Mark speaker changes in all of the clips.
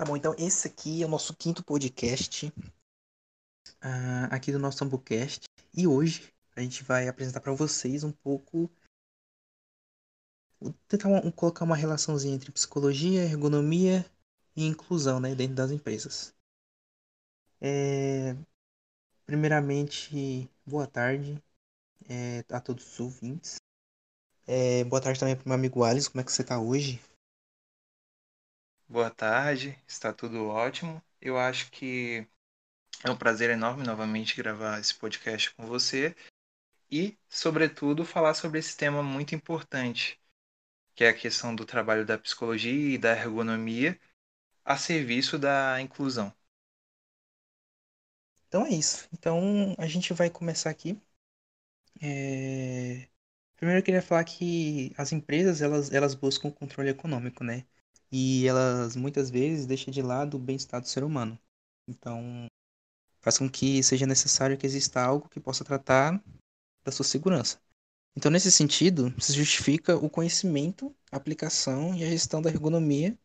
Speaker 1: Tá bom, então esse aqui é o nosso quinto podcast uh, aqui do nosso Sambucast. E hoje a gente vai apresentar para vocês um pouco. Tentar um, colocar uma relaçãozinha entre psicologia, ergonomia e inclusão né, dentro das empresas. É... Primeiramente, boa tarde é, a todos os ouvintes. É, boa tarde também para o meu amigo Alice, como é que você está hoje?
Speaker 2: Boa tarde, está tudo ótimo. Eu acho que é um prazer enorme novamente gravar esse podcast com você e, sobretudo, falar sobre esse tema muito importante, que é a questão do trabalho da psicologia e da ergonomia a serviço da inclusão.
Speaker 1: Então é isso. Então a gente vai começar aqui. É... Primeiro eu queria falar que as empresas elas, elas buscam controle econômico, né? E elas muitas vezes deixam de lado o bem-estar do ser humano. Então, faz com que seja necessário que exista algo que possa tratar da sua segurança. Então, nesse sentido, se justifica o conhecimento, a aplicação e a gestão da ergonomia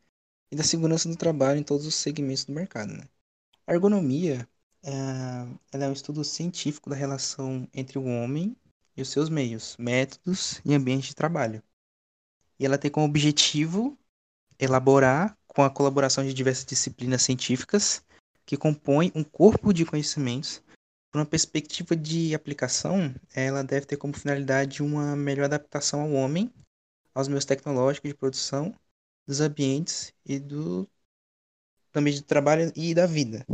Speaker 1: e da segurança do trabalho em todos os segmentos do mercado. Né? A ergonomia é, é um estudo científico da relação entre o homem e os seus meios, métodos e ambiente de trabalho. E ela tem como objetivo elaborar, com a colaboração de diversas disciplinas científicas, que compõem um corpo de conhecimentos. Por uma perspectiva de aplicação, ela deve ter como finalidade uma melhor adaptação ao homem, aos meios tecnológicos de produção, dos ambientes e do, do ambiente de trabalho e da vida.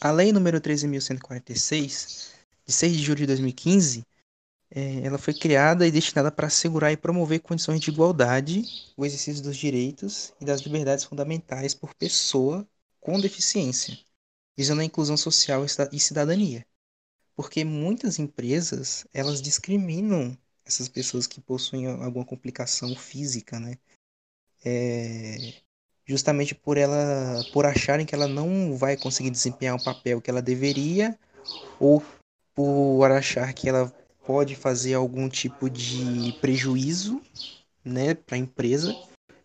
Speaker 1: A Lei número 13.146, de 6 de julho de 2015, é, ela foi criada e destinada para assegurar e promover condições de igualdade, o exercício dos direitos e das liberdades fundamentais por pessoa com deficiência, visando a inclusão social e cidadania. Porque muitas empresas, elas discriminam essas pessoas que possuem alguma complicação física, né? É, justamente por ela por acharem que ela não vai conseguir desempenhar o papel que ela deveria ou por achar que ela pode fazer algum tipo de prejuízo né, para a empresa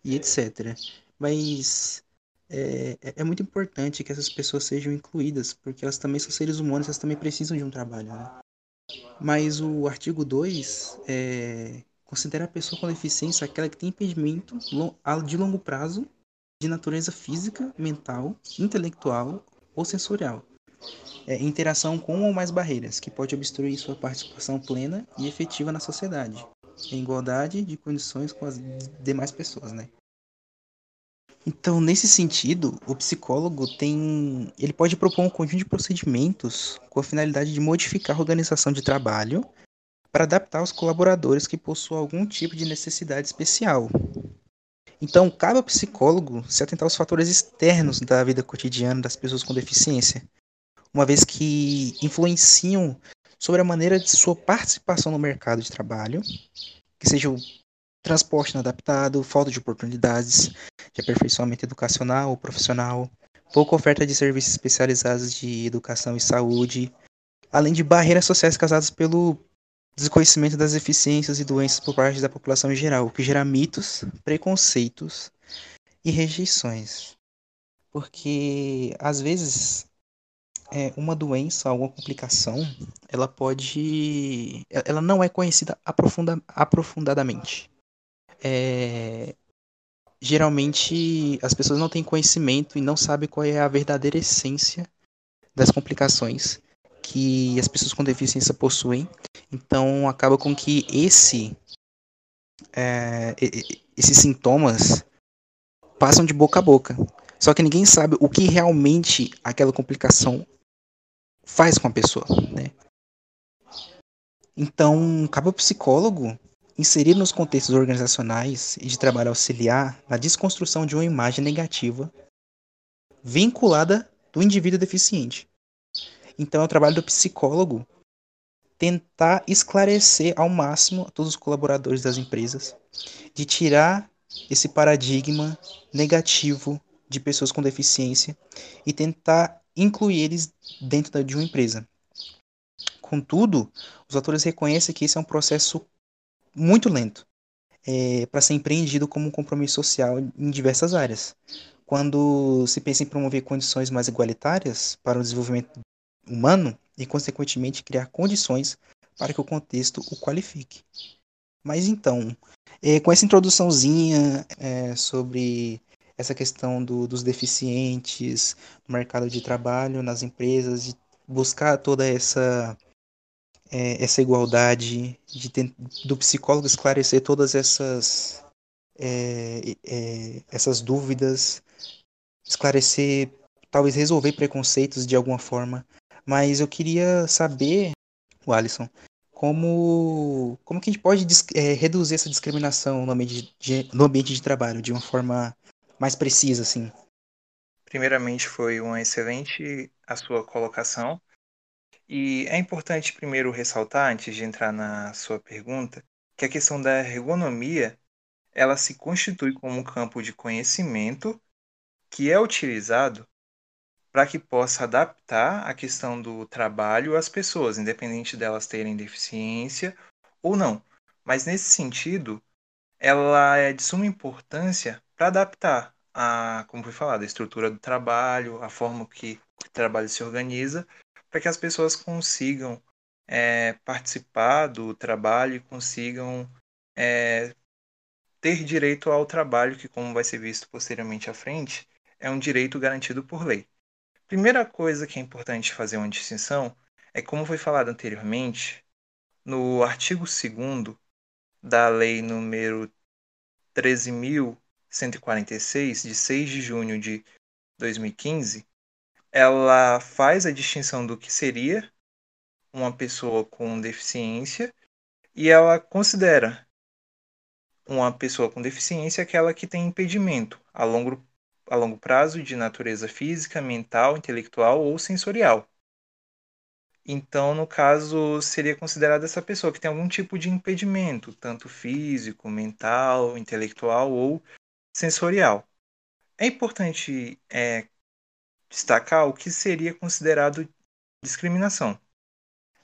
Speaker 1: e etc. Mas é, é, é, muito importante que essas pessoas sejam incluídas, porque elas também são seres humanos, elas também precisam de um trabalho. Né? Mas o artigo 2 é, considera a pessoa com deficiência aquela que tem impedimento de longo prazo de natureza física, mental, intelectual ou sensorial é, interação com ou mais barreiras, que pode obstruir sua participação plena e efetiva na sociedade, em igualdade de condições com as demais pessoas, né? Então, nesse sentido, o psicólogo tem, ele pode propor um conjunto de procedimentos com a finalidade de modificar a organização de trabalho para adaptar os colaboradores que possuam algum tipo de necessidade especial. Então, cabe ao psicólogo se atentar aos fatores externos da vida cotidiana das pessoas com deficiência, uma vez que influenciam sobre a maneira de sua participação no mercado de trabalho, que seja o transporte inadaptado, falta de oportunidades de aperfeiçoamento educacional ou profissional, pouca oferta de serviços especializados de educação e saúde, além de barreiras sociais causadas pelo desconhecimento das deficiências e doenças por parte da população em geral, o que gera mitos, preconceitos e rejeições. Porque às vezes é, uma doença, alguma complicação, ela pode. Ela não é conhecida aprofunda, aprofundadamente. É, geralmente as pessoas não têm conhecimento e não sabem qual é a verdadeira essência das complicações que as pessoas com deficiência possuem. Então acaba com que esse é, esses sintomas passam de boca a boca. Só que ninguém sabe o que realmente aquela complicação faz com a pessoa, né? Então, cabe ao psicólogo inserir nos contextos organizacionais e de trabalho auxiliar na desconstrução de uma imagem negativa vinculada do indivíduo deficiente. Então, é o trabalho do psicólogo tentar esclarecer ao máximo a todos os colaboradores das empresas de tirar esse paradigma negativo de pessoas com deficiência e tentar incluir eles dentro de uma empresa. Contudo, os autores reconhecem que esse é um processo muito lento é, para ser empreendido como um compromisso social em diversas áreas, quando se pensa em promover condições mais igualitárias para o desenvolvimento humano e, consequentemente, criar condições para que o contexto o qualifique. Mas então, é, com essa introduçãozinha é, sobre essa questão do, dos deficientes no mercado de trabalho, nas empresas, de buscar toda essa é, essa igualdade, de do psicólogo esclarecer todas essas é, é, essas dúvidas, esclarecer, talvez resolver preconceitos de alguma forma. Mas eu queria saber, o Alisson, como, como que a gente pode é, reduzir essa discriminação no ambiente, de, no ambiente de trabalho de uma forma mais precisa, assim?
Speaker 2: Primeiramente, foi uma excelente a sua colocação. E é importante primeiro ressaltar, antes de entrar na sua pergunta, que a questão da ergonomia ela se constitui como um campo de conhecimento que é utilizado para que possa adaptar a questão do trabalho às pessoas, independente delas terem deficiência ou não. Mas nesse sentido, ela é de suma importância para adaptar a, como foi falado, a estrutura do trabalho, a forma que o trabalho se organiza, para que as pessoas consigam é, participar do trabalho e consigam é, ter direito ao trabalho, que, como vai ser visto posteriormente à frente, é um direito garantido por lei. Primeira coisa que é importante fazer uma distinção é, como foi falado anteriormente, no artigo 2 da Lei número 13.146, de 6 de junho de 2015, ela faz a distinção do que seria uma pessoa com deficiência e ela considera uma pessoa com deficiência aquela que tem impedimento a longo, a longo prazo de natureza física, mental, intelectual ou sensorial. Então, no caso, seria considerada essa pessoa que tem algum tipo de impedimento, tanto físico, mental, intelectual ou sensorial. É importante é, destacar o que seria considerado discriminação.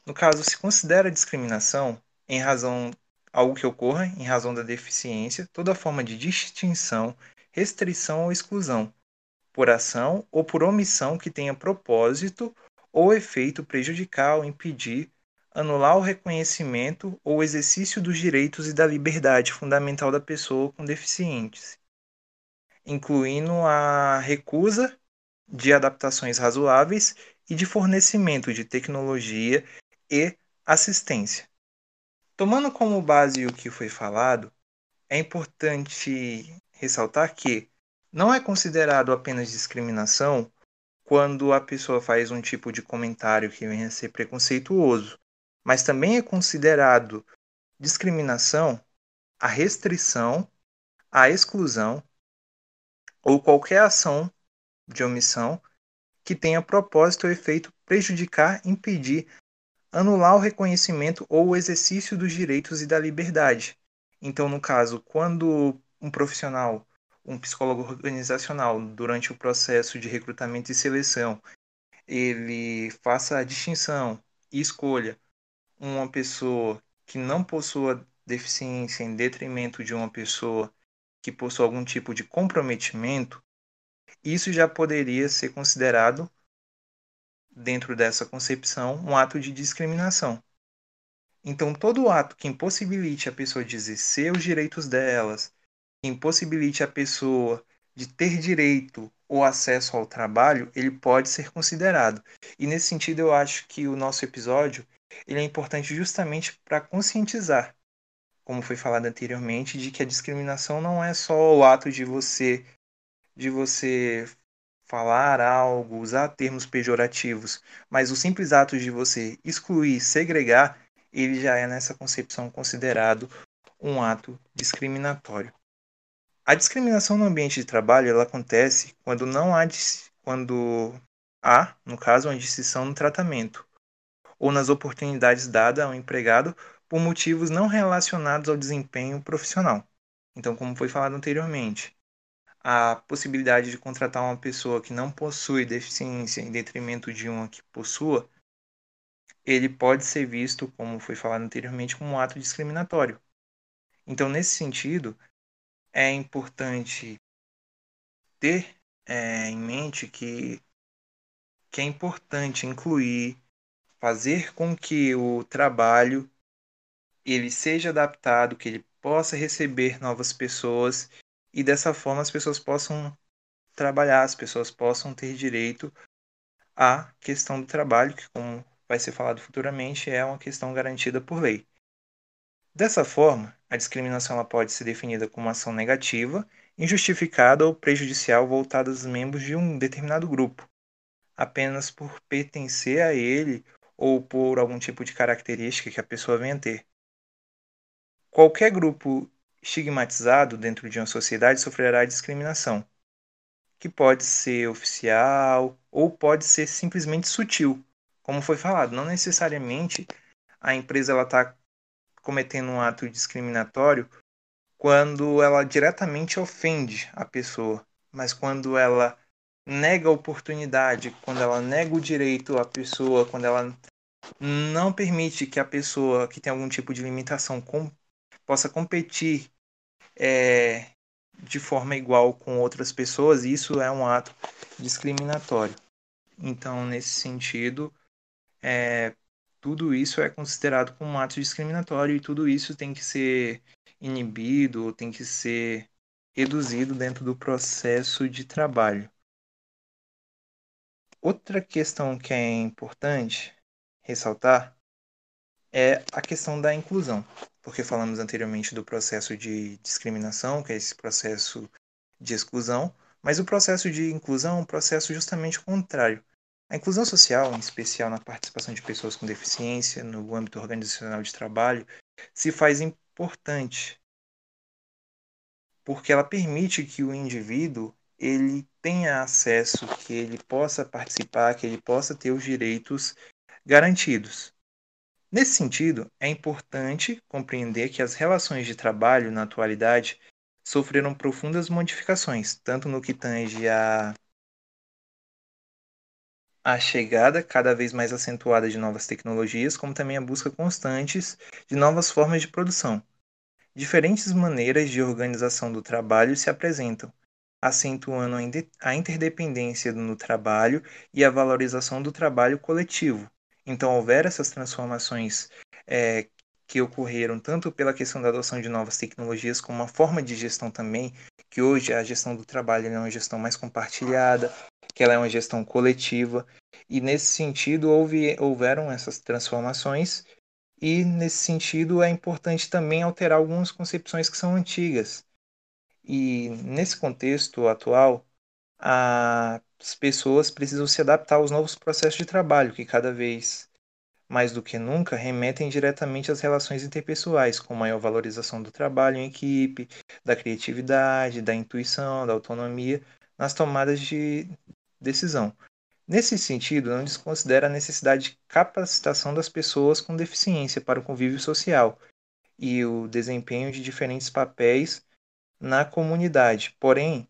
Speaker 2: No caso, se considera discriminação em razão algo que ocorra em razão da deficiência, toda forma de distinção, restrição ou exclusão, por ação ou por omissão que tenha propósito ou efeito prejudicar ou impedir, anular o reconhecimento ou exercício dos direitos e da liberdade fundamental da pessoa com deficiência, incluindo a recusa de adaptações razoáveis e de fornecimento de tecnologia e assistência. Tomando como base o que foi falado, é importante ressaltar que não é considerado apenas discriminação quando a pessoa faz um tipo de comentário que venha a ser preconceituoso, mas também é considerado discriminação a restrição, a exclusão ou qualquer ação de omissão que tenha propósito ou efeito prejudicar, impedir, anular o reconhecimento ou o exercício dos direitos e da liberdade. Então, no caso, quando um profissional, um psicólogo organizacional, durante o processo de recrutamento e seleção, ele faça a distinção e escolha uma pessoa que não possua deficiência em detrimento de uma pessoa que possua algum tipo de comprometimento, isso já poderia ser considerado dentro dessa concepção, um ato de discriminação. Então, todo ato que impossibilite a pessoa de exercer os direitos delas, que impossibilite a pessoa de ter direito ou acesso ao trabalho, ele pode ser considerado. E nesse sentido, eu acho que o nosso episódio ele é importante justamente para conscientizar, como foi falado anteriormente, de que a discriminação não é só o ato de você de você falar algo, usar termos pejorativos, mas o simples ato de você excluir, segregar, ele já é nessa concepção considerado um ato discriminatório. A discriminação no ambiente de trabalho ela acontece quando não há quando há, no caso, uma distinção no tratamento ou nas oportunidades dadas ao empregado por motivos não relacionados ao desempenho profissional. Então, como foi falado anteriormente, a possibilidade de contratar uma pessoa que não possui deficiência em detrimento de uma que possua, ele pode ser visto, como foi falado anteriormente, como um ato discriminatório. Então, nesse sentido, é importante ter é, em mente que, que é importante incluir, fazer com que o trabalho ele seja adaptado, que ele possa receber novas pessoas e dessa forma as pessoas possam trabalhar, as pessoas possam ter direito à questão do trabalho, que como vai ser falado futuramente, é uma questão garantida por lei. Dessa forma, a discriminação ela pode ser definida como ação negativa, injustificada ou prejudicial voltada aos membros de um determinado grupo, apenas por pertencer a ele ou por algum tipo de característica que a pessoa venha a ter. Qualquer grupo estigmatizado dentro de uma sociedade sofrerá discriminação, que pode ser oficial ou pode ser simplesmente sutil, como foi falado. Não necessariamente a empresa está cometendo um ato discriminatório quando ela diretamente ofende a pessoa, mas quando ela nega a oportunidade, quando ela nega o direito à pessoa, quando ela não permite que a pessoa que tem algum tipo de limitação possa competir é, de forma igual com outras pessoas, isso é um ato discriminatório. Então, nesse sentido, é, tudo isso é considerado como um ato discriminatório e tudo isso tem que ser inibido, tem que ser reduzido dentro do processo de trabalho. Outra questão que é importante ressaltar é a questão da inclusão, porque falamos anteriormente do processo de discriminação, que é esse processo de exclusão, mas o processo de inclusão é um processo justamente contrário. A inclusão social, em especial na participação de pessoas com deficiência no âmbito organizacional de trabalho, se faz importante porque ela permite que o indivíduo ele tenha acesso, que ele possa participar, que ele possa ter os direitos garantidos. Nesse sentido, é importante compreender que as relações de trabalho na atualidade sofreram profundas modificações, tanto no que tange a a chegada cada vez mais acentuada de novas tecnologias, como também a busca constantes de novas formas de produção. Diferentes maneiras de organização do trabalho se apresentam, acentuando a interdependência no trabalho e a valorização do trabalho coletivo. Então, houver essas transformações é, que ocorreram tanto pela questão da adoção de novas tecnologias, como uma forma de gestão também, que hoje a gestão do trabalho é uma gestão mais compartilhada, que ela é uma gestão coletiva, e nesse sentido houve, houveram essas transformações e, nesse sentido, é importante também alterar algumas concepções que são antigas. E, nesse contexto atual, as pessoas precisam se adaptar aos novos processos de trabalho, que cada vez mais do que nunca remetem diretamente às relações interpessoais, com maior valorização do trabalho em equipe, da criatividade, da intuição, da autonomia nas tomadas de decisão. Nesse sentido, não desconsidera a necessidade de capacitação das pessoas com deficiência para o convívio social e o desempenho de diferentes papéis na comunidade. Porém,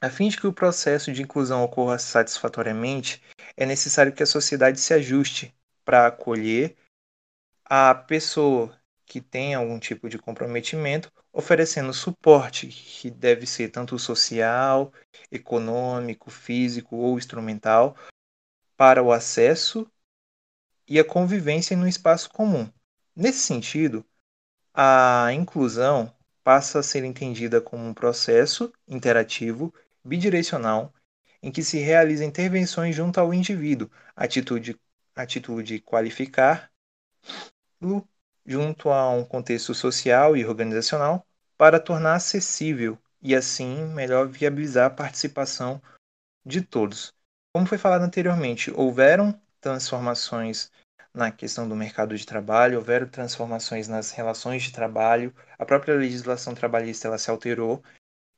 Speaker 2: a fim de que o processo de inclusão ocorra satisfatoriamente, é necessário que a sociedade se ajuste para acolher a pessoa que tem algum tipo de comprometimento, oferecendo suporte que deve ser tanto social, econômico, físico ou instrumental para o acesso e a convivência no espaço comum. Nesse sentido, a inclusão passa a ser entendida como um processo interativo bidirecional em que se realizam intervenções junto ao indivíduo, atitude, atitude qualificar junto a um contexto social e organizacional para tornar acessível e assim melhor viabilizar a participação de todos. Como foi falado anteriormente, houveram transformações na questão do mercado de trabalho, houveram transformações nas relações de trabalho, a própria legislação trabalhista ela se alterou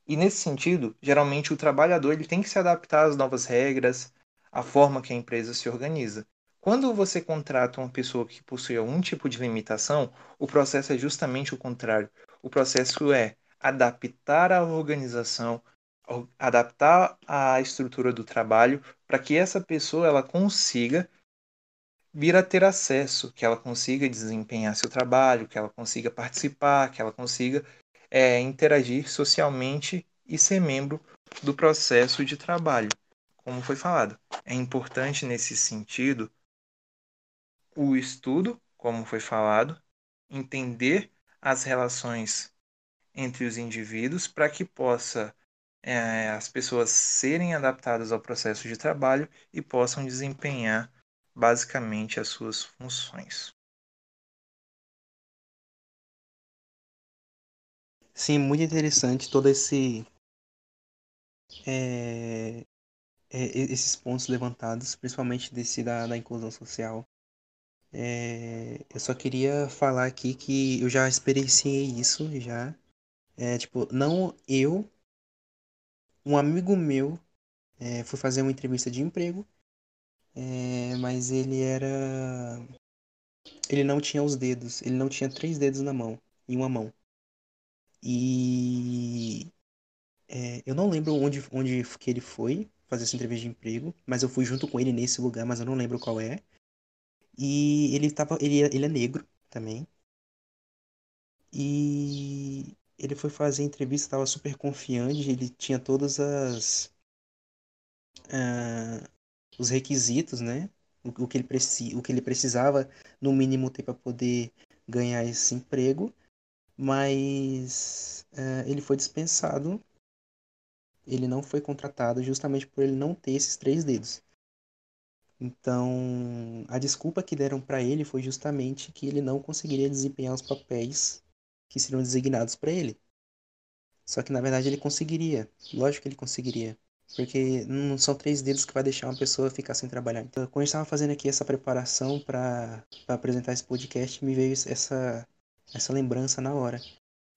Speaker 2: e nesse sentido, geralmente o trabalhador ele tem que se adaptar às novas regras, à forma que a empresa se organiza. Quando você contrata uma pessoa que possui algum tipo de limitação, o processo é justamente o contrário. O processo é adaptar a organização, adaptar a estrutura do trabalho para que essa pessoa ela consiga vir a ter acesso, que ela consiga desempenhar seu trabalho, que ela consiga participar, que ela consiga é, interagir socialmente e ser membro do processo de trabalho, como foi falado. É importante nesse sentido o estudo, como foi falado, entender as relações entre os indivíduos para que possa é, as pessoas serem adaptadas ao processo de trabalho e possam desempenhar basicamente as suas funções.
Speaker 1: Sim, muito interessante todo esse é, é, esses pontos levantados, principalmente desse da, da inclusão social. É, eu só queria falar aqui que eu já experienciei isso já. É, tipo, não eu, um amigo meu é, foi fazer uma entrevista de emprego, mas ele era. Ele não tinha os dedos, ele não tinha três dedos na mão, em uma mão. E é, eu não lembro onde, onde que ele foi fazer essa entrevista de emprego, mas eu fui junto com ele nesse lugar, mas eu não lembro qual é. E ele tava. Ele, ele é negro também. E ele foi fazer a entrevista, estava super confiante, ele tinha todas as. Uh, os requisitos, né? O, o, que ele preci, o que ele precisava, no mínimo, ter para poder ganhar esse emprego. Mas uh, ele foi dispensado. Ele não foi contratado justamente por ele não ter esses três dedos. Então, a desculpa que deram para ele foi justamente que ele não conseguiria desempenhar os papéis que seriam designados para ele. Só que na verdade ele conseguiria. Lógico que ele conseguiria. Porque não são três dedos que vai deixar uma pessoa ficar sem trabalhar. Então, quando gente estava fazendo aqui essa preparação para apresentar esse podcast, me veio essa, essa lembrança na hora.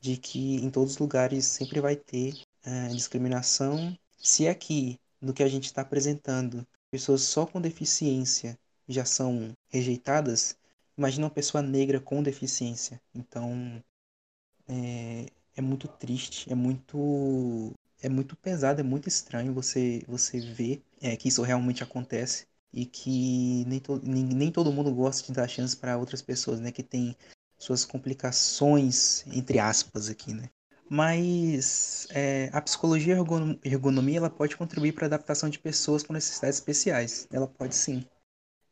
Speaker 1: De que em todos os lugares sempre vai ter uh, discriminação. Se aqui, no que a gente está apresentando, pessoas só com deficiência já são rejeitadas, imagina uma pessoa negra com deficiência. Então, é, é muito triste, é muito é muito pesado, é muito estranho você você ver é, que isso realmente acontece e que nem, to, nem, nem todo mundo gosta de dar chance para outras pessoas, né, que tem suas complicações entre aspas aqui, né? Mas é, a psicologia e ergonomia ela pode contribuir para a adaptação de pessoas com necessidades especiais. Ela pode sim.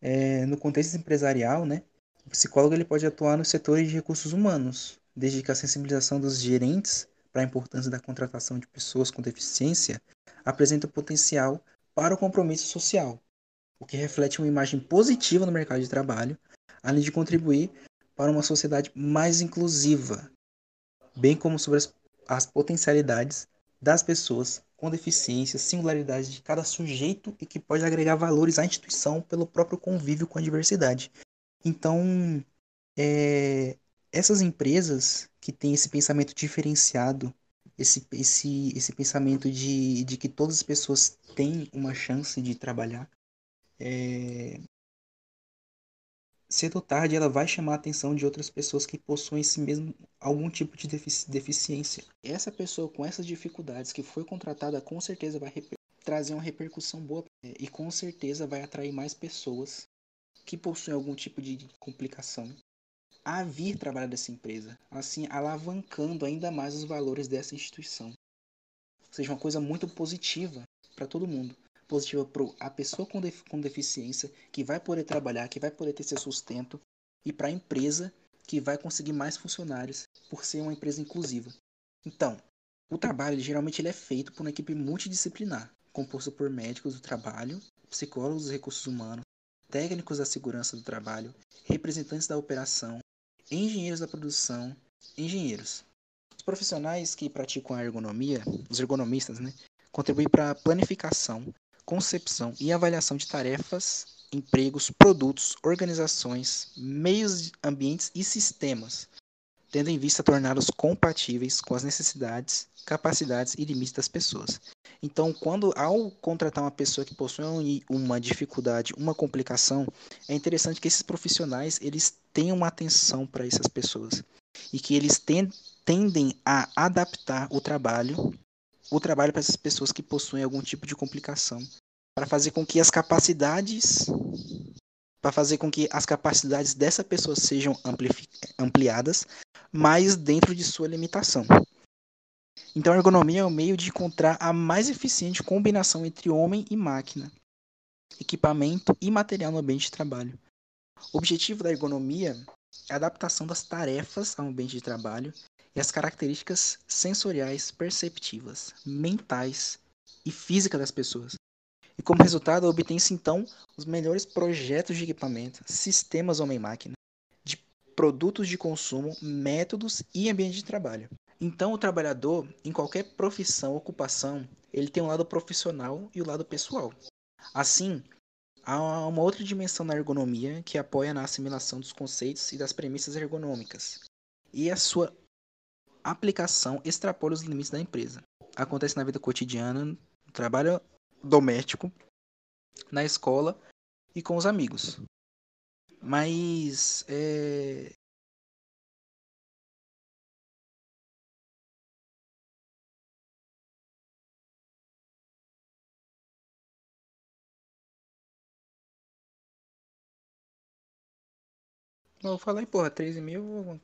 Speaker 1: É, no contexto empresarial, né, o psicólogo ele pode atuar nos setores de recursos humanos, desde que a sensibilização dos gerentes para a importância da contratação de pessoas com deficiência apresenta potencial para o compromisso social, o que reflete uma imagem positiva no mercado de trabalho, além de contribuir para uma sociedade mais inclusiva, bem como sobre as as potencialidades das pessoas com deficiência, singularidades de cada sujeito e que pode agregar valores à instituição pelo próprio convívio com a diversidade. Então, é, essas empresas que têm esse pensamento diferenciado, esse, esse, esse pensamento de, de que todas as pessoas têm uma chance de trabalhar, é, cedo ou tarde ela vai chamar a atenção de outras pessoas que possuem esse mesmo algum tipo de defici deficiência. Essa pessoa com essas dificuldades que foi contratada com certeza vai trazer uma repercussão boa e com certeza vai atrair mais pessoas que possuem algum tipo de complicação a vir trabalhar dessa empresa, assim alavancando ainda mais os valores dessa instituição. Ou seja, uma coisa muito positiva para todo mundo positiva para a pessoa com, def com deficiência, que vai poder trabalhar, que vai poder ter seu sustento, e para a empresa, que vai conseguir mais funcionários por ser uma empresa inclusiva. Então, o trabalho geralmente ele é feito por uma equipe multidisciplinar, composta por médicos do trabalho, psicólogos dos recursos humanos, técnicos da segurança do trabalho, representantes da operação, engenheiros da produção, engenheiros. Os profissionais que praticam a ergonomia, os ergonomistas, né, contribuem para a planificação, concepção e avaliação de tarefas, empregos, produtos, organizações, meios, ambientes e sistemas, tendo em vista torná-los compatíveis com as necessidades, capacidades e limites das pessoas. Então, quando ao contratar uma pessoa que possui uma dificuldade, uma complicação, é interessante que esses profissionais eles tenham uma atenção para essas pessoas e que eles tendem a adaptar o trabalho o trabalho para essas pessoas que possuem algum tipo de complicação, para fazer com que as capacidades para fazer com que as capacidades dessa pessoa sejam ampliadas, mas dentro de sua limitação. Então, a ergonomia é o meio de encontrar a mais eficiente combinação entre homem e máquina, equipamento e material no ambiente de trabalho. O objetivo da ergonomia é a adaptação das tarefas ao ambiente de trabalho e as características sensoriais, perceptivas, mentais e físicas das pessoas. E como resultado, obtém-se então os melhores projetos de equipamento, sistemas homem-máquina, de produtos de consumo, métodos e ambiente de trabalho. Então, o trabalhador, em qualquer profissão, ocupação, ele tem um lado profissional e o um lado pessoal. Assim, há uma outra dimensão na ergonomia que apoia na assimilação dos conceitos e das premissas ergonômicas. E a sua aplicação extrapola os limites da empresa. Acontece na vida cotidiana, no trabalho doméstico, na escola e com os amigos. Mas é, Eu falei, porra, 13 mil.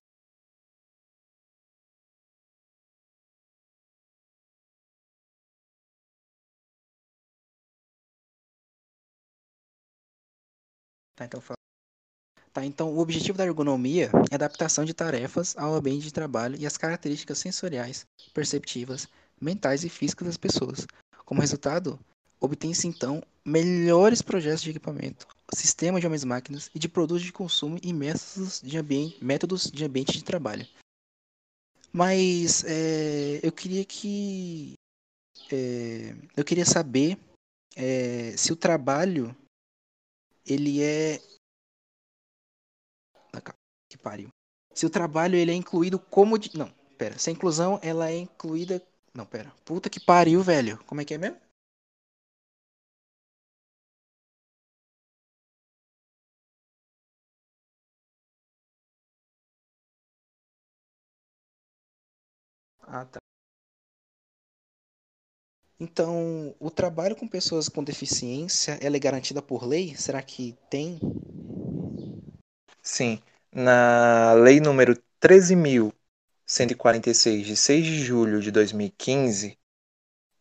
Speaker 1: Tá, então fala. Tá, então o objetivo da ergonomia é a adaptação de tarefas ao ambiente de trabalho e as características sensoriais, perceptivas, mentais e físicas das pessoas. Como resultado, obtém-se então melhores projetos de equipamento, sistema de homens máquinas e de produtos de consumo e métodos de ambiente, métodos de ambiente de trabalho. Mas é, eu queria que é, eu queria saber é, se o trabalho ele é que pariu. Se o trabalho ele é incluído como de... não, pera, se a inclusão ela é incluída não, pera. Puta que pariu, velho. Como é que é mesmo? Ah, tá. Então, o trabalho com pessoas com deficiência, ela é garantida por lei? Será que tem?
Speaker 2: Sim. Na lei número 13.146, de 6 de julho de 2015,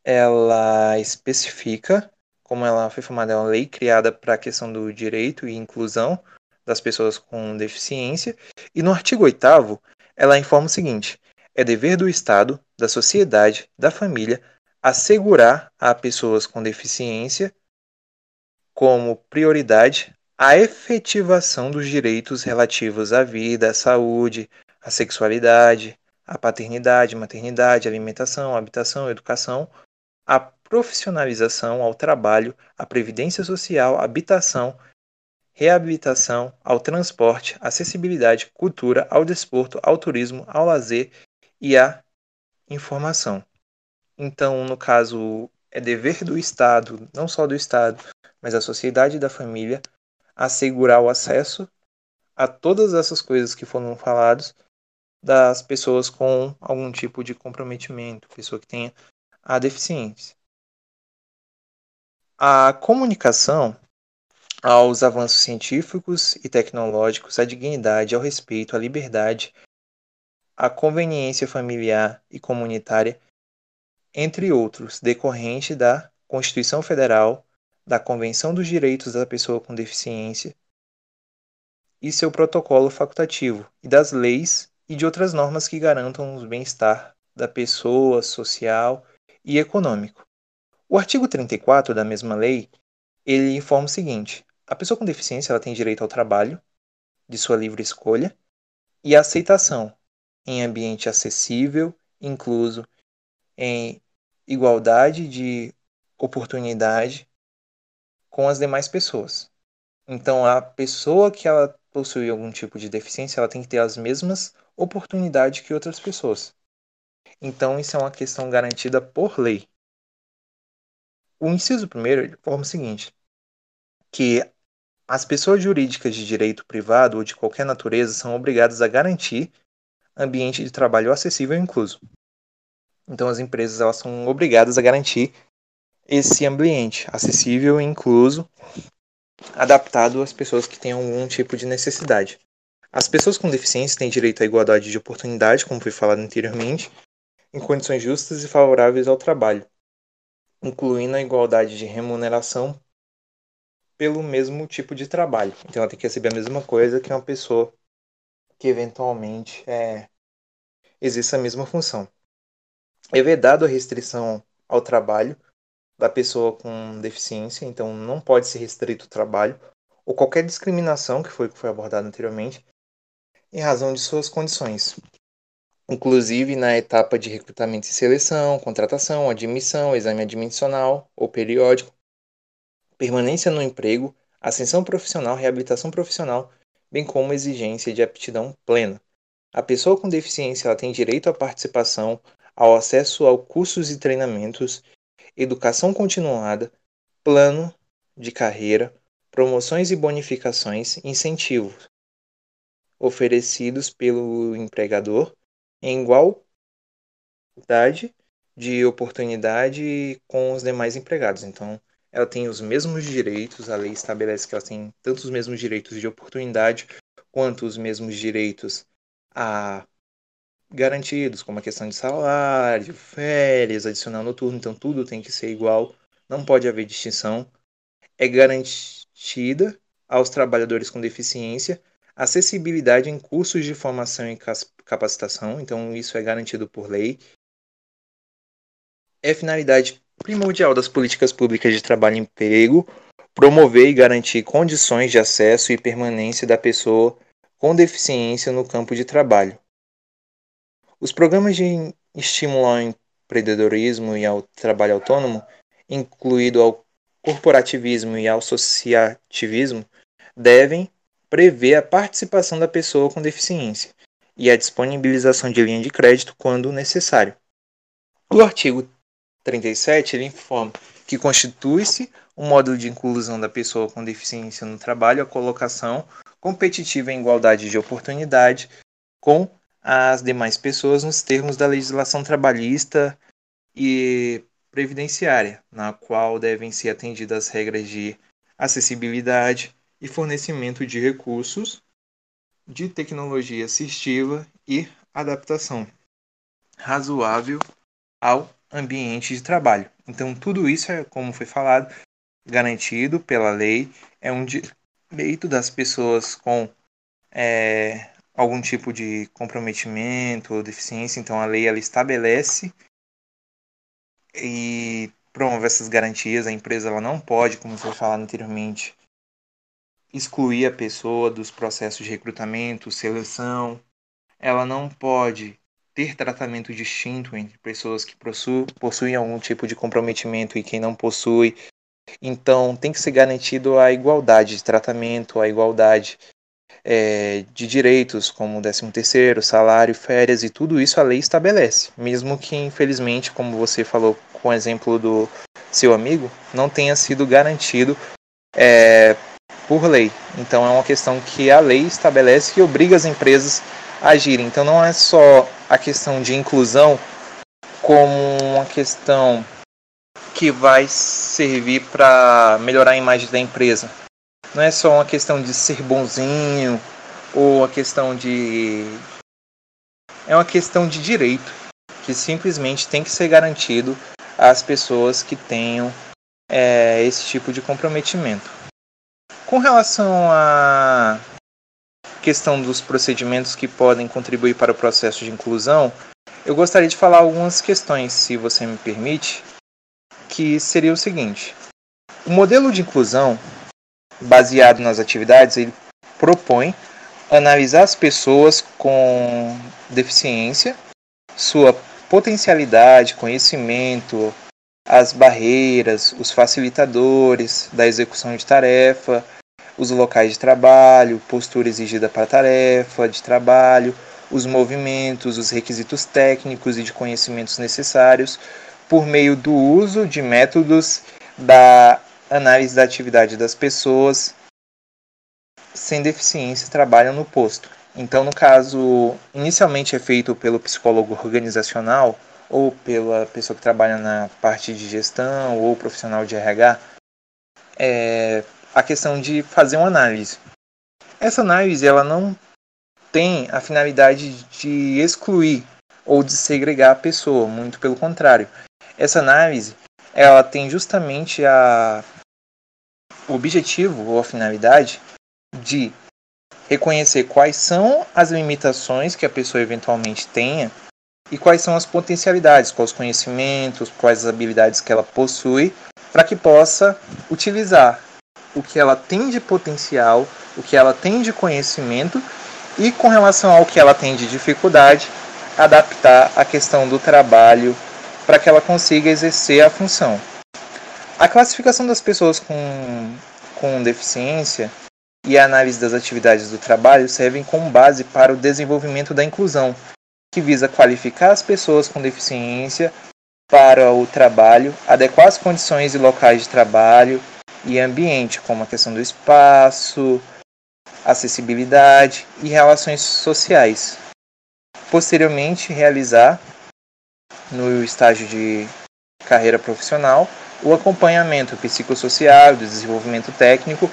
Speaker 2: ela especifica, como ela foi formada, é uma lei criada para a questão do direito e inclusão das pessoas com deficiência, e no artigo 8 ela informa o seguinte: é dever do Estado, da sociedade, da família assegurar a pessoas com deficiência como prioridade a efetivação dos direitos relativos à vida, à saúde, à sexualidade, à paternidade, maternidade, alimentação, habitação, educação, à profissionalização, ao trabalho, à previdência social, habitação, reabilitação, ao transporte, acessibilidade, cultura, ao desporto, ao turismo, ao lazer e a informação. Então, no caso, é dever do Estado, não só do Estado, mas da sociedade e da família, assegurar o acesso a todas essas coisas que foram faladas das pessoas com algum tipo de comprometimento, pessoa que tenha a deficiência. A comunicação aos avanços científicos e tecnológicos, à dignidade, ao respeito, à liberdade, a conveniência familiar e comunitária, entre outros, decorrente da Constituição Federal, da Convenção dos Direitos da Pessoa com Deficiência e seu protocolo facultativo, e das leis e de outras normas que garantam o bem-estar da pessoa, social e econômico. O artigo 34 da mesma lei, ele informa o seguinte: a pessoa com deficiência ela tem direito ao trabalho de sua livre escolha e aceitação em ambiente acessível, incluso, em igualdade de oportunidade com as demais pessoas. Então, a pessoa que ela possui algum tipo de deficiência, ela tem que ter as mesmas oportunidades que outras pessoas. Então, isso é uma questão garantida por lei. O inciso primeiro forma o seguinte: que as pessoas jurídicas de direito privado ou de qualquer natureza são obrigadas a garantir ambiente de trabalho acessível e incluso. Então as empresas elas são obrigadas a garantir esse ambiente acessível e incluso, adaptado às pessoas que têm algum tipo de necessidade. As pessoas com deficiência têm direito à igualdade de oportunidade, como foi falado anteriormente, em condições justas e favoráveis ao trabalho, incluindo a igualdade de remuneração pelo mesmo tipo de trabalho. Então ela tem que receber a mesma coisa que uma pessoa que eventualmente é, exerça a mesma função. É vedado a restrição ao trabalho da pessoa com deficiência, então não pode ser restrito o trabalho ou qualquer discriminação que foi que foi abordado anteriormente em razão de suas condições. Inclusive na etapa de recrutamento e seleção, contratação, admissão, exame admissional ou periódico, permanência no emprego, ascensão profissional, reabilitação profissional, bem como exigência de aptidão plena. A pessoa com deficiência ela tem direito à participação, ao acesso a cursos e treinamentos, educação continuada, plano de carreira, promoções e bonificações, incentivos oferecidos pelo empregador em igualdade de oportunidade com os demais empregados. Então, ela tem os mesmos direitos, a lei estabelece que ela tem tanto os mesmos direitos de oportunidade quanto os mesmos direitos a garantidos, como a questão de salário, férias, adicional noturno, então tudo tem que ser igual, não pode haver distinção. É garantida aos trabalhadores com deficiência acessibilidade em cursos de formação e capacitação, então isso é garantido por lei. É finalidade primordial das políticas públicas de trabalho e emprego promover e garantir condições de acesso e permanência da pessoa com deficiência no campo de trabalho. Os programas de estímulo ao empreendedorismo e ao trabalho autônomo, incluído ao corporativismo e ao associativismo, devem prever a participação da pessoa com deficiência e a disponibilização de linha de crédito quando necessário. O artigo 37 ele informa que constitui-se um módulo de inclusão da pessoa com deficiência no trabalho a colocação competitiva em igualdade de oportunidade com as demais pessoas nos termos da legislação trabalhista e previdenciária, na qual devem ser atendidas as regras de acessibilidade e fornecimento de recursos de tecnologia assistiva e adaptação razoável ao ambiente de trabalho. Então, tudo isso é, como foi falado, garantido pela lei, é um direito das pessoas com é, algum tipo de comprometimento ou deficiência. Então, a lei ela estabelece e promove essas garantias. A empresa ela não pode, como foi falado anteriormente, excluir a pessoa dos processos de recrutamento, seleção. Ela não pode ter tratamento distinto entre pessoas que possuem algum tipo de comprometimento e quem não possui. Então, tem que ser garantido a igualdade de tratamento, a igualdade é, de direitos, como 13º, salário, férias e tudo isso a lei estabelece. Mesmo que, infelizmente, como você falou com o exemplo do seu amigo, não tenha sido garantido é, por lei. Então, é uma questão que a lei estabelece e obriga as empresas a agirem. Então, não é só a questão de inclusão como uma questão que vai servir para melhorar a imagem da empresa. Não é só uma questão de ser bonzinho ou a questão de é uma questão de direito que simplesmente tem que ser garantido às pessoas que tenham é, esse tipo de comprometimento. Com relação a questão dos procedimentos que podem contribuir para o processo de inclusão, eu gostaria de falar algumas questões, se você me permite, que seria o seguinte: o modelo de inclusão, baseado nas atividades, ele propõe analisar as pessoas com deficiência, sua potencialidade, conhecimento, as barreiras, os facilitadores da execução de tarefa, os locais de trabalho, postura exigida para a tarefa de trabalho, os movimentos, os requisitos técnicos e de conhecimentos necessários por meio do uso de métodos da análise da atividade das pessoas sem deficiência trabalham no posto. Então, no caso, inicialmente é feito pelo psicólogo organizacional ou pela pessoa que trabalha na parte de gestão ou profissional de RH, é, a questão de fazer uma análise. Essa análise ela não tem a finalidade de excluir ou de segregar a pessoa, muito pelo contrário. Essa análise ela tem justamente a objetivo ou a finalidade de reconhecer quais são as limitações que a pessoa eventualmente tenha e quais são as potencialidades, quais os conhecimentos, quais as habilidades que ela possui, para que possa utilizar o que ela tem de potencial, o que ela tem de conhecimento e com relação ao que ela tem de dificuldade, adaptar a questão do trabalho para que ela consiga exercer a função. A classificação das pessoas com, com deficiência e a análise das atividades do trabalho servem como base para o desenvolvimento da inclusão, que visa qualificar as pessoas com deficiência para o trabalho, adequar as condições e locais de trabalho e ambiente, como a questão do espaço, acessibilidade e relações sociais. Posteriormente, realizar, no estágio de carreira profissional, o acompanhamento psicossocial, do desenvolvimento técnico,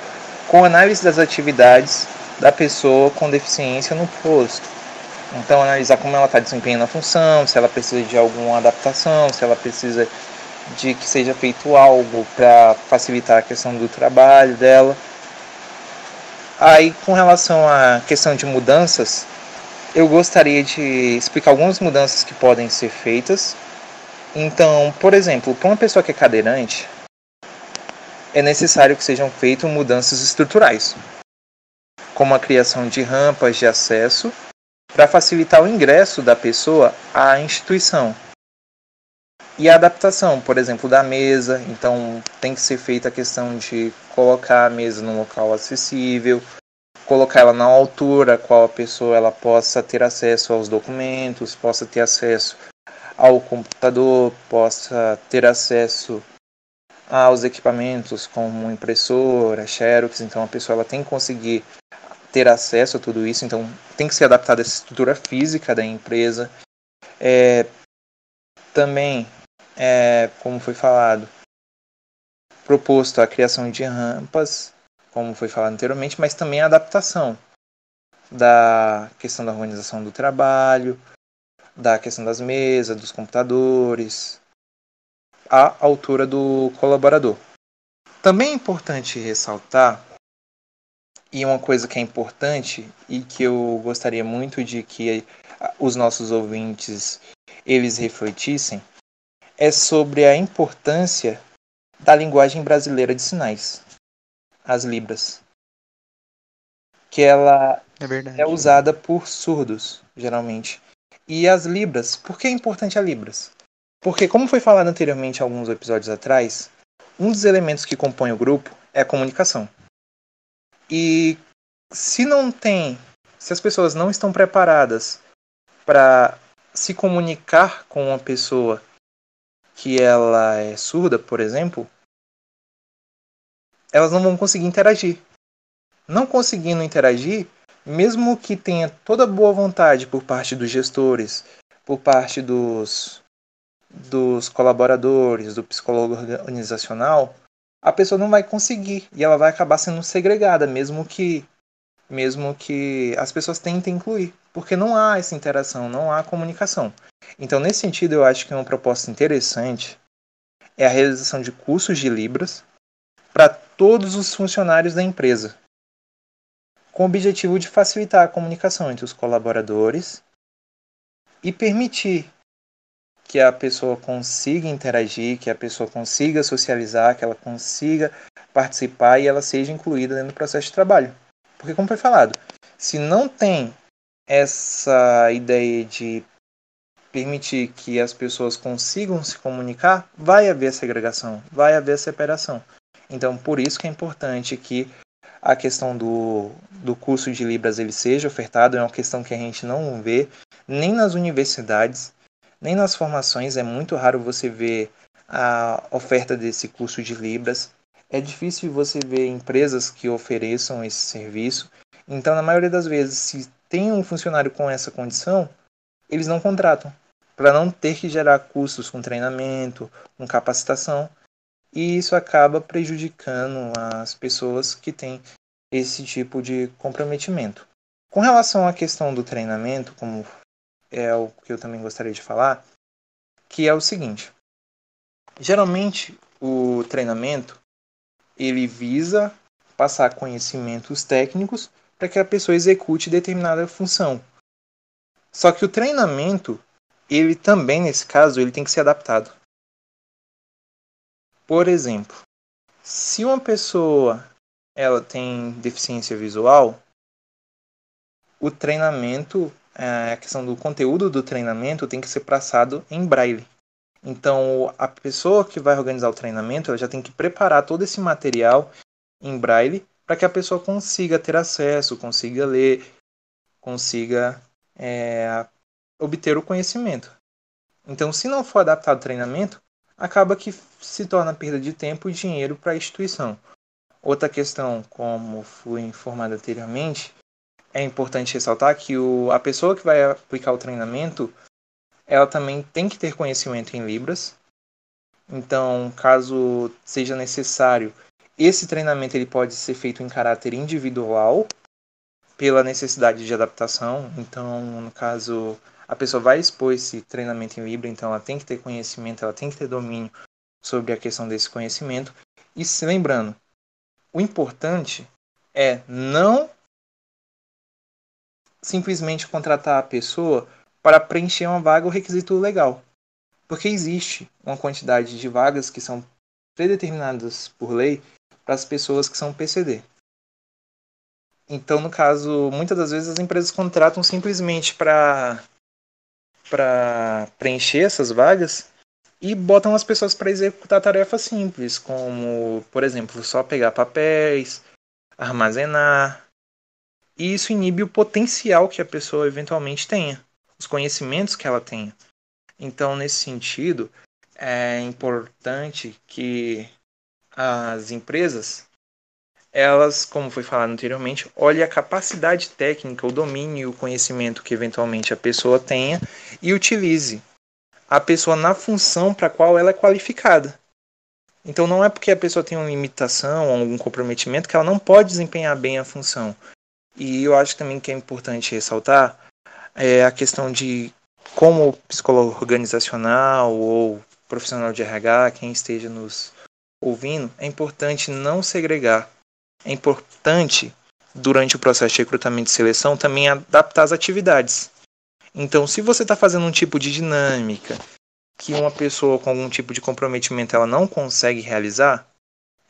Speaker 2: com análise das atividades da pessoa com deficiência no posto. Então, analisar como ela está desempenhando a função, se ela precisa de alguma adaptação, se ela precisa de que seja feito algo para facilitar a questão do trabalho dela. Aí, com relação à questão de mudanças, eu gostaria de explicar algumas mudanças que podem ser feitas. Então, por exemplo, para uma pessoa que é cadeirante, é necessário que sejam feitas mudanças estruturais, como a criação de rampas de acesso para facilitar o ingresso da pessoa à instituição. E a adaptação, por exemplo, da mesa, então tem que ser feita a questão de colocar a mesa num local acessível, colocar ela na altura qual a pessoa ela possa ter acesso aos documentos, possa ter acesso ao computador, possa ter acesso aos equipamentos como impressora, xerox, então a pessoa ela tem que conseguir ter acesso a tudo isso, então tem que ser adaptada essa estrutura física da empresa. É, também, é, como foi falado, proposto a criação de rampas, como foi falado anteriormente, mas também a adaptação da questão da organização do trabalho, da questão das mesas, dos computadores, à altura do colaborador. Também é importante ressaltar e uma coisa que é importante e que eu gostaria muito de que os nossos ouvintes eles refletissem é sobre a importância da linguagem brasileira de sinais, as libras, que ela
Speaker 1: é,
Speaker 2: é usada por surdos geralmente. E as libras, por que é importante a libras? Porque como foi falado anteriormente alguns episódios atrás, um dos elementos que compõe o grupo é a comunicação. E se não tem, se as pessoas não estão preparadas para se comunicar com uma pessoa que ela é surda, por exemplo, elas não vão conseguir interagir. Não conseguindo interagir, mesmo que tenha toda boa vontade por parte dos gestores, por parte dos, dos colaboradores, do psicólogo organizacional, a pessoa não vai conseguir e ela vai acabar sendo segregada, mesmo que mesmo que as pessoas tentem incluir, porque não há essa interação, não há comunicação. Então, nesse sentido, eu acho que uma proposta interessante é a realização de cursos de Libras para todos os funcionários da empresa, com o objetivo de facilitar a comunicação entre os colaboradores e permitir que a pessoa consiga interagir, que a pessoa consiga socializar, que ela consiga participar e ela seja incluída dentro do processo de trabalho. Porque, como foi falado, se não tem essa ideia de permitir que as pessoas consigam se comunicar, vai haver segregação, vai haver separação. Então, por isso que é importante que a questão do, do curso de Libras ele seja ofertado, é uma questão que a gente não vê nem nas universidades, nem nas formações é muito raro você ver a oferta desse curso de Libras. É difícil você ver empresas que ofereçam esse serviço. Então, na maioria das vezes, se tem um funcionário com essa condição, eles não contratam, para não ter que gerar custos com treinamento, com capacitação. E isso acaba prejudicando as pessoas que têm esse tipo de comprometimento. Com relação à questão do treinamento, como é o que eu também gostaria de falar, que é o seguinte. Geralmente o treinamento ele visa passar conhecimentos técnicos para que a pessoa execute determinada função. Só que o treinamento, ele também nesse caso, ele tem que ser adaptado. Por exemplo, se uma pessoa ela tem deficiência visual, o treinamento, é, a questão do conteúdo do treinamento tem que ser passado em braille. Então, a pessoa que vai organizar o treinamento, ela já tem que preparar todo esse material em braille para que a pessoa consiga ter acesso, consiga ler, consiga é, obter o conhecimento. Então, se não for adaptado o treinamento, acaba que se torna perda de tempo e dinheiro para a instituição. Outra questão, como fui informado anteriormente, é importante ressaltar que o, a pessoa que vai aplicar o treinamento, ela também tem que ter conhecimento em Libras. Então, caso seja necessário, esse treinamento ele pode ser feito em caráter individual, pela necessidade de adaptação. Então, no caso, a pessoa vai expor esse treinamento em Libra, então ela tem que ter conhecimento, ela tem que ter domínio sobre a questão desse conhecimento. E se lembrando, o importante é não simplesmente contratar a pessoa para preencher uma vaga ou requisito legal. Porque existe uma quantidade de vagas que são predeterminadas por lei para as pessoas que são PCD. Então, no caso, muitas das vezes as empresas contratam simplesmente para para preencher essas vagas e botam as pessoas para executar tarefas simples, como, por exemplo, só pegar papéis, armazenar. E isso inibe o potencial que a pessoa eventualmente tenha, os conhecimentos que ela tenha. Então, nesse sentido, é importante que as empresas elas, como foi falado anteriormente, olhem a capacidade técnica, o domínio e o conhecimento que eventualmente a pessoa tenha e utilize a pessoa na função para a qual ela é qualificada. Então não é porque a pessoa tem uma limitação ou algum comprometimento que ela não pode desempenhar bem a função. E eu acho também que é importante ressaltar é a questão de como psicólogo organizacional ou profissional de RH, quem esteja nos ouvindo, é importante não segregar é importante, durante o processo de recrutamento e seleção, também adaptar as atividades. Então, se você está fazendo um tipo de dinâmica que uma pessoa com algum tipo de comprometimento ela não consegue realizar,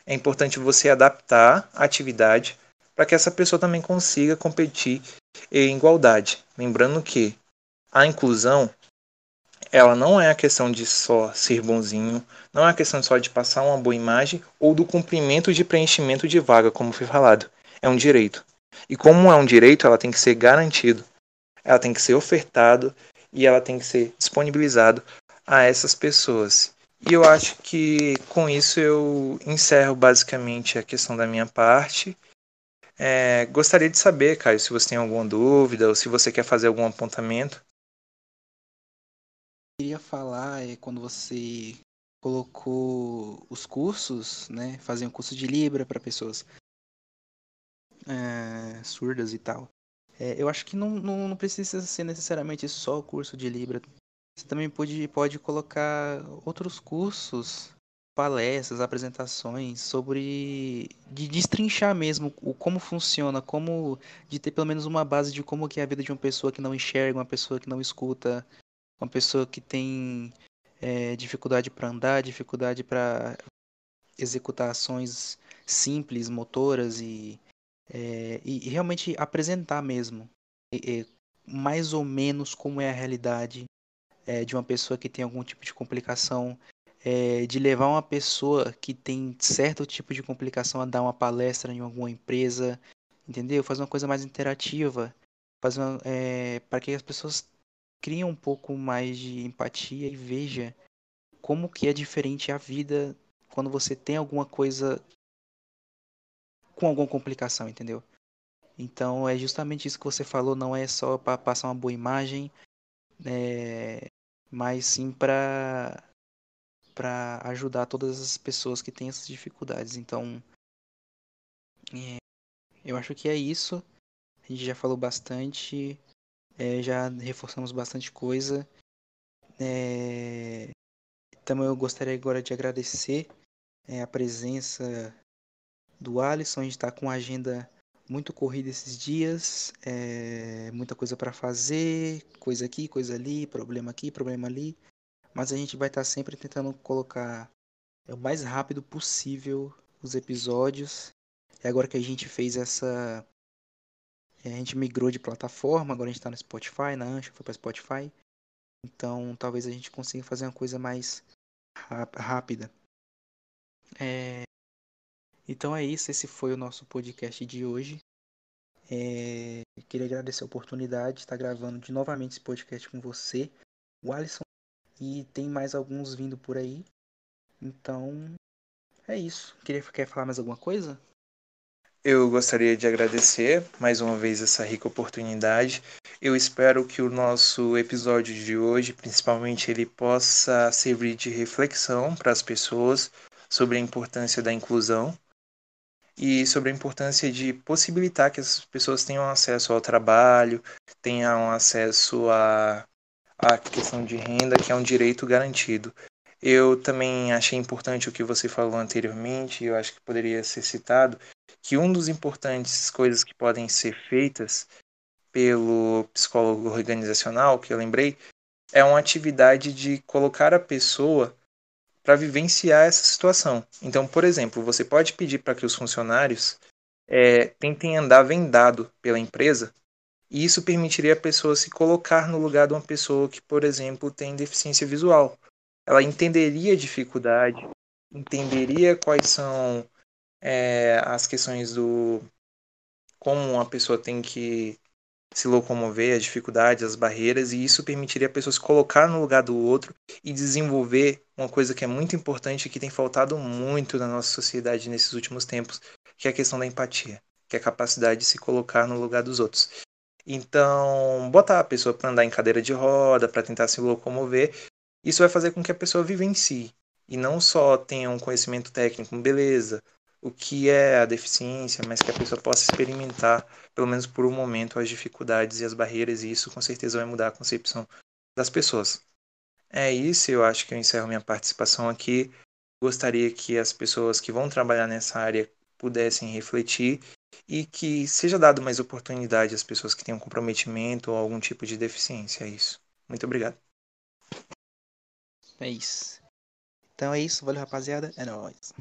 Speaker 2: é importante você adaptar a atividade para que essa pessoa também consiga competir em igualdade. Lembrando que a inclusão ela não é a questão de só ser bonzinho, não é a questão só de passar uma boa imagem ou do cumprimento de preenchimento de vaga, como foi falado. É um direito. E como é um direito, ela tem que ser garantido, ela tem que ser ofertado e ela tem que ser disponibilizado a essas pessoas. E eu acho que com isso eu encerro basicamente a questão da minha parte. É, gostaria de saber, Caio, se você tem alguma dúvida ou se você quer fazer algum apontamento
Speaker 1: queria falar é quando você colocou os cursos, né? Fazer um curso de Libra para pessoas é, surdas e tal. É, eu acho que não, não, não, precisa ser necessariamente só o curso de Libra. Você também pode, pode colocar outros cursos, palestras, apresentações sobre de destrinchar mesmo o como funciona, como de ter pelo menos uma base de como que é a vida de uma pessoa que não enxerga, uma pessoa que não escuta, uma pessoa que tem é, dificuldade para andar, dificuldade para executar ações simples, motoras e, é, e, realmente apresentar mesmo é, mais ou menos como é a realidade é, de uma pessoa que tem algum tipo de complicação, é, de levar uma pessoa que tem certo tipo de complicação a dar uma palestra em alguma empresa, entendeu? Fazer uma coisa mais interativa, fazer é, para que as pessoas cria um pouco mais de empatia e veja como que é diferente a vida quando você tem alguma coisa com alguma complicação, entendeu? Então é justamente isso que você falou, não é só para passar uma boa imagem, é, mas sim para para ajudar todas as pessoas que têm essas dificuldades. Então é, eu acho que é isso. A gente já falou bastante. É, já reforçamos bastante coisa. É, também eu gostaria agora de agradecer é, a presença do Alisson. A gente está com uma agenda muito corrida esses dias, é, muita coisa para fazer, coisa aqui, coisa ali, problema aqui, problema ali. Mas a gente vai estar tá sempre tentando colocar o mais rápido possível os episódios. E agora que a gente fez essa. A gente migrou de plataforma, agora a gente está no Spotify, na Ancha foi para Spotify. Então talvez a gente consiga fazer uma coisa mais rápida. É... Então é isso, esse foi o nosso podcast de hoje. É... Queria agradecer a oportunidade de estar gravando de novamente esse podcast com você, o Alisson, e tem mais alguns vindo por aí. Então é isso. Queria quer falar mais alguma coisa?
Speaker 2: Eu gostaria de agradecer mais uma vez essa rica oportunidade. Eu espero que o nosso episódio de hoje, principalmente, ele possa servir de reflexão para as pessoas sobre a importância da inclusão e sobre a importância de possibilitar que as pessoas tenham acesso ao trabalho, tenham acesso à questão de renda, que é um direito garantido. Eu também achei importante o que você falou anteriormente, eu acho que poderia ser citado, que um dos importantes coisas que podem ser feitas pelo psicólogo organizacional, que eu lembrei, é uma atividade de colocar a pessoa para vivenciar essa situação. Então, por exemplo, você pode pedir para que os funcionários é, tentem andar vendado pela empresa, e isso permitiria a pessoa se colocar no lugar de uma pessoa que, por exemplo, tem deficiência visual. Ela entenderia a dificuldade, entenderia quais são é, as questões do como uma pessoa tem que se locomover, as dificuldades, as barreiras, e isso permitiria a pessoa se colocar no lugar do outro e desenvolver uma coisa que é muito importante e que tem faltado muito na nossa sociedade nesses últimos tempos, que é a questão da empatia, que é a capacidade de se colocar no lugar dos outros. Então, botar a pessoa para andar em cadeira de roda, para tentar se locomover, isso vai fazer com que a pessoa vivencie e não só tenha um conhecimento técnico, beleza, o que é a deficiência, mas que a pessoa possa experimentar, pelo menos por um momento, as dificuldades e as barreiras, e isso com certeza vai mudar a concepção das pessoas. É isso, eu acho que eu encerro minha participação aqui. Gostaria que as pessoas que vão trabalhar nessa área pudessem refletir e que seja dado mais oportunidade às pessoas que tenham comprometimento ou algum tipo de deficiência. É isso. Muito obrigado.
Speaker 1: É isso. Então é isso. Valeu, rapaziada. É nóis.